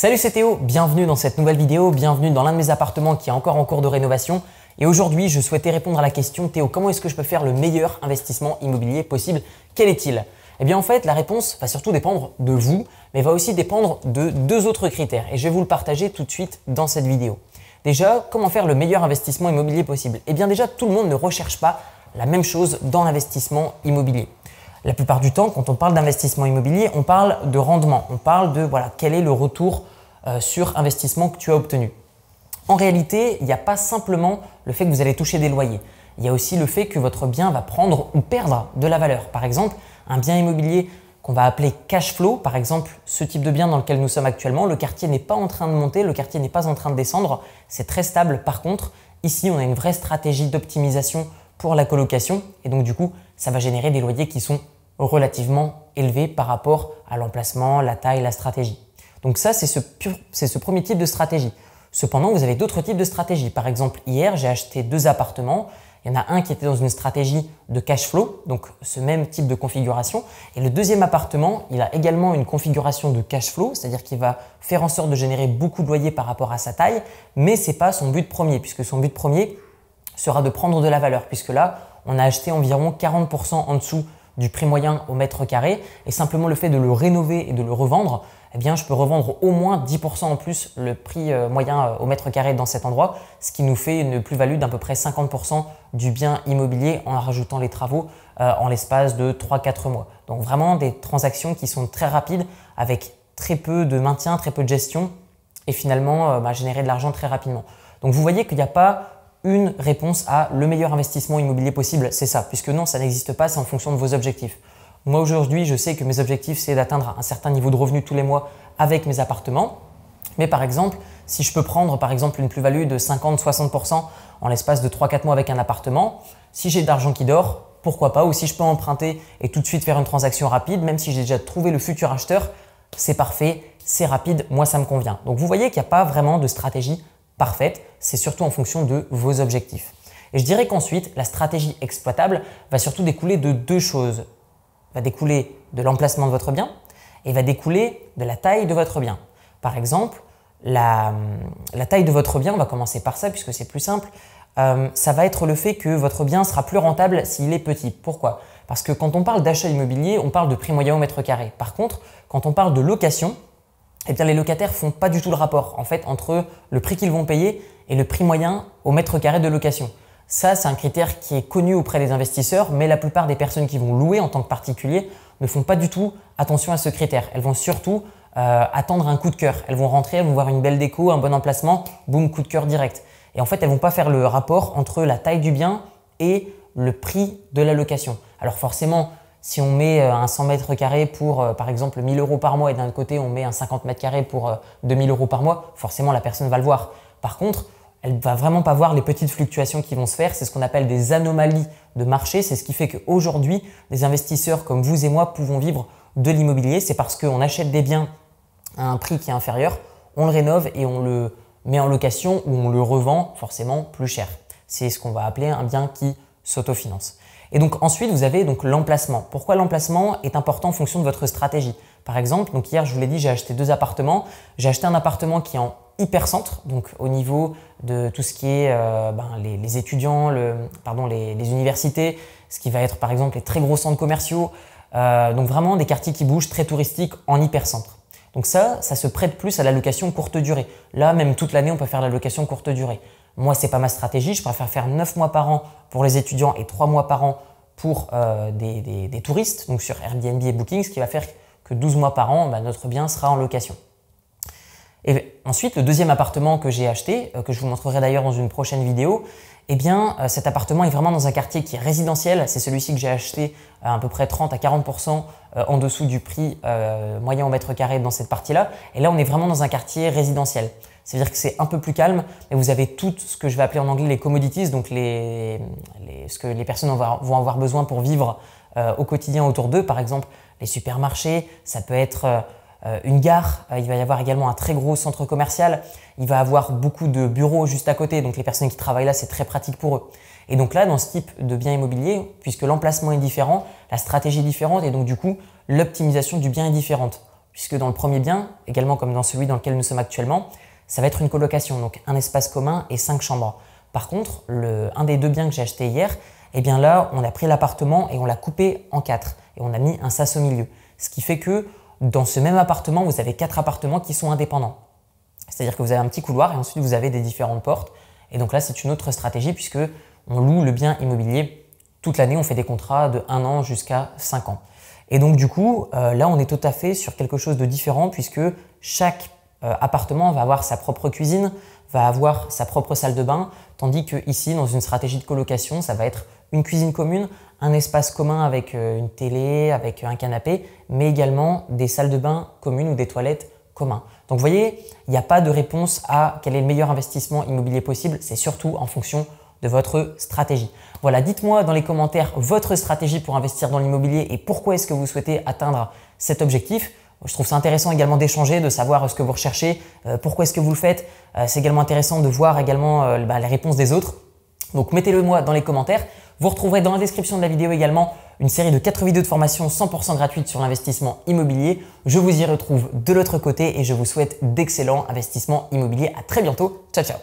Salut c'est Théo, bienvenue dans cette nouvelle vidéo, bienvenue dans l'un de mes appartements qui est encore en cours de rénovation. Et aujourd'hui, je souhaitais répondre à la question Théo, comment est-ce que je peux faire le meilleur investissement immobilier possible? Quel est-il? Eh bien en fait, la réponse va surtout dépendre de vous, mais va aussi dépendre de deux autres critères. Et je vais vous le partager tout de suite dans cette vidéo. Déjà, comment faire le meilleur investissement immobilier possible? Eh bien déjà, tout le monde ne recherche pas la même chose dans l'investissement immobilier. La plupart du temps, quand on parle d'investissement immobilier, on parle de rendement, on parle de voilà, quel est le retour euh, sur investissement que tu as obtenu. En réalité, il n'y a pas simplement le fait que vous allez toucher des loyers. Il y a aussi le fait que votre bien va prendre ou perdre de la valeur. Par exemple, un bien immobilier qu'on va appeler cash flow, par exemple ce type de bien dans lequel nous sommes actuellement, le quartier n'est pas en train de monter, le quartier n'est pas en train de descendre, c'est très stable. Par contre, ici, on a une vraie stratégie d'optimisation pour la colocation et donc du coup, ça va générer des loyers qui sont relativement élevés par rapport à l'emplacement, la taille, la stratégie. Donc ça, c'est ce, ce premier type de stratégie. Cependant, vous avez d'autres types de stratégies. Par exemple, hier, j'ai acheté deux appartements. Il y en a un qui était dans une stratégie de cash flow, donc ce même type de configuration. Et le deuxième appartement, il a également une configuration de cash flow, c'est-à-dire qu'il va faire en sorte de générer beaucoup de loyers par rapport à sa taille, mais ce n'est pas son but premier, puisque son but premier sera de prendre de la valeur, puisque là, on a acheté environ 40% en dessous du prix moyen au mètre carré, et simplement le fait de le rénover et de le revendre, eh bien, je peux revendre au moins 10% en plus le prix euh, moyen euh, au mètre carré dans cet endroit, ce qui nous fait une plus-value d'à peu près 50% du bien immobilier en rajoutant les travaux euh, en l'espace de 3-4 mois. Donc vraiment des transactions qui sont très rapides avec très peu de maintien, très peu de gestion et finalement bah, générer de l'argent très rapidement. Donc vous voyez qu'il n'y a pas une réponse à le meilleur investissement immobilier possible, c'est ça, puisque non, ça n'existe pas, c'est en fonction de vos objectifs. Moi aujourd'hui, je sais que mes objectifs, c'est d'atteindre un certain niveau de revenu tous les mois avec mes appartements. Mais par exemple, si je peux prendre par exemple une plus-value de 50-60% en l'espace de 3-4 mois avec un appartement, si j'ai de l'argent qui dort, pourquoi pas Ou si je peux emprunter et tout de suite faire une transaction rapide, même si j'ai déjà trouvé le futur acheteur, c'est parfait, c'est rapide, moi ça me convient. Donc vous voyez qu'il n'y a pas vraiment de stratégie parfaite, c'est surtout en fonction de vos objectifs. Et je dirais qu'ensuite, la stratégie exploitable va surtout découler de deux choses. Va découler de l'emplacement de votre bien et va découler de la taille de votre bien. Par exemple, la, taille de votre bien, on va commencer par ça puisque c'est plus simple, euh, ça va être le fait que votre bien sera plus rentable s'il est petit. Pourquoi? Parce que quand on parle d'achat immobilier, on parle de prix moyen au mètre carré. Par contre, quand on parle de location, eh bien, les locataires font pas du tout le rapport en fait entre le prix qu'ils vont payer et le prix moyen au mètre carré de location. Ça, c'est un critère qui est connu auprès des investisseurs, mais la plupart des personnes qui vont louer en tant que particulier ne font pas du tout attention à ce critère. Elles vont surtout euh, attendre un coup de cœur. Elles vont rentrer, elles vont voir une belle déco, un bon emplacement, boum, coup de cœur direct. Et en fait, elles vont pas faire le rapport entre la taille du bien et le prix de la location. Alors forcément, si on met euh, un 100 mètres carrés pour, euh, par exemple, 1000 euros par mois et d'un côté, on met un 50 mètres carrés pour 2000 euh, euros par mois, forcément, la personne va le voir. Par contre, elle va vraiment pas voir les petites fluctuations qui vont se faire. C'est ce qu'on appelle des anomalies de marché. C'est ce qui fait qu'aujourd'hui, des investisseurs comme vous et moi pouvons vivre de l'immobilier. C'est parce qu'on achète des biens à un prix qui est inférieur, on le rénove et on le met en location ou on le revend forcément plus cher. C'est ce qu'on va appeler un bien qui s'autofinance. Et donc ensuite, vous avez donc l'emplacement. Pourquoi l'emplacement est important en fonction de votre stratégie? Par exemple, donc hier, je vous l'ai dit, j'ai acheté deux appartements. J'ai acheté un appartement qui est en hypercentre, donc au niveau de tout ce qui est euh, ben, les, étudiants, les, universités, ce qui va être par exemple les très gros centres commerciaux, euh, donc vraiment des quartiers qui bougent, très touristiques en hypercentre. Donc ça, ça se prête plus à la location courte durée. Là, même toute l'année, on peut faire la location courte durée. Moi, c'est pas ma stratégie. Je préfère faire 9 mois par an pour les étudiants et 3 mois par an pour euh, des, touristes, donc sur Airbnb et Booking, ce qui va faire que 12 mois par an, bah, notre bien sera en location. Et ensuite, le deuxième appartement que j'ai acheté, euh, que je vous montrerai d'ailleurs dans une prochaine vidéo, eh bien, euh, cet appartement est vraiment dans un quartier qui est résidentiel. C'est celui-ci que j'ai acheté à, à peu près 30 à 40% en dessous du prix moyen au mètre carré dans cette partie-là. Et là, on est vraiment dans un quartier résidentiel. C'est-à-dire que c'est un peu plus calme, mais vous avez tout ce que je vais appeler en anglais les commodities, donc ce que les personnes vont avoir besoin pour vivre euh, au quotidien autour d'eux. Par exemple, les supermarchés, ça peut être euh, une gare, euh, il va y avoir également un très gros centre commercial, il va y avoir beaucoup de bureaux juste à côté, donc les personnes qui travaillent là, c'est très pratique pour eux. Et donc là, dans ce type de bien immobilier, puisque l'emplacement est différent, la stratégie est différente, et donc du coup, l'optimisation du bien est différente puisque dans le premier bien, également comme dans celui dans lequel nous sommes actuellement, ça va être une colocation, donc un espace commun et cinq chambres. Par contre, le, un des deux biens que j'ai acheté hier, eh bien là, on a pris l'appartement et on l'a coupé en quatre et on a mis un sas au milieu. Ce qui fait que dans ce même appartement, vous avez quatre appartements qui sont indépendants. C'est-à-dire que vous avez un petit couloir et ensuite vous avez des différentes portes. Et donc là, c'est une autre stratégie puisque on loue le bien immobilier toute l'année. On fait des contrats de 1 an jusqu'à 5 ans. Et donc du coup, euh, là, on est tout à fait sur quelque chose de différent puisque chaque appartement va avoir sa propre cuisine, va avoir sa propre salle de bain, tandis que ici, dans une stratégie de colocation, ça va être une cuisine commune, un espace commun avec euh, une télé, avec un canapé, mais également des salles de bain communes ou des toilettes communs. Donc vous voyez, il n'y a pas de réponse à quel est le meilleur investissement immobilier possible, c'est surtout en fonction de votre stratégie. Voilà, dites-moi dans les commentaires votre stratégie pour investir dans l'immobilier et pourquoi est-ce que vous souhaitez atteindre cet objectif. Je trouve ça intéressant également d'échanger, de savoir ce que vous recherchez, euh, pourquoi est-ce que vous le faites. Euh, c'est également intéressant de voir également euh, bah, les réponses des autres. Donc mettez-le moi dans les commentaires. Vous retrouverez dans la description de la vidéo également une série de 4 vidéos de formation 100% gratuites sur l'investissement immobilier. Je vous y retrouve de l'autre côté et je vous souhaite d'excellents investissements immobiliers. À très bientôt. Ciao ciao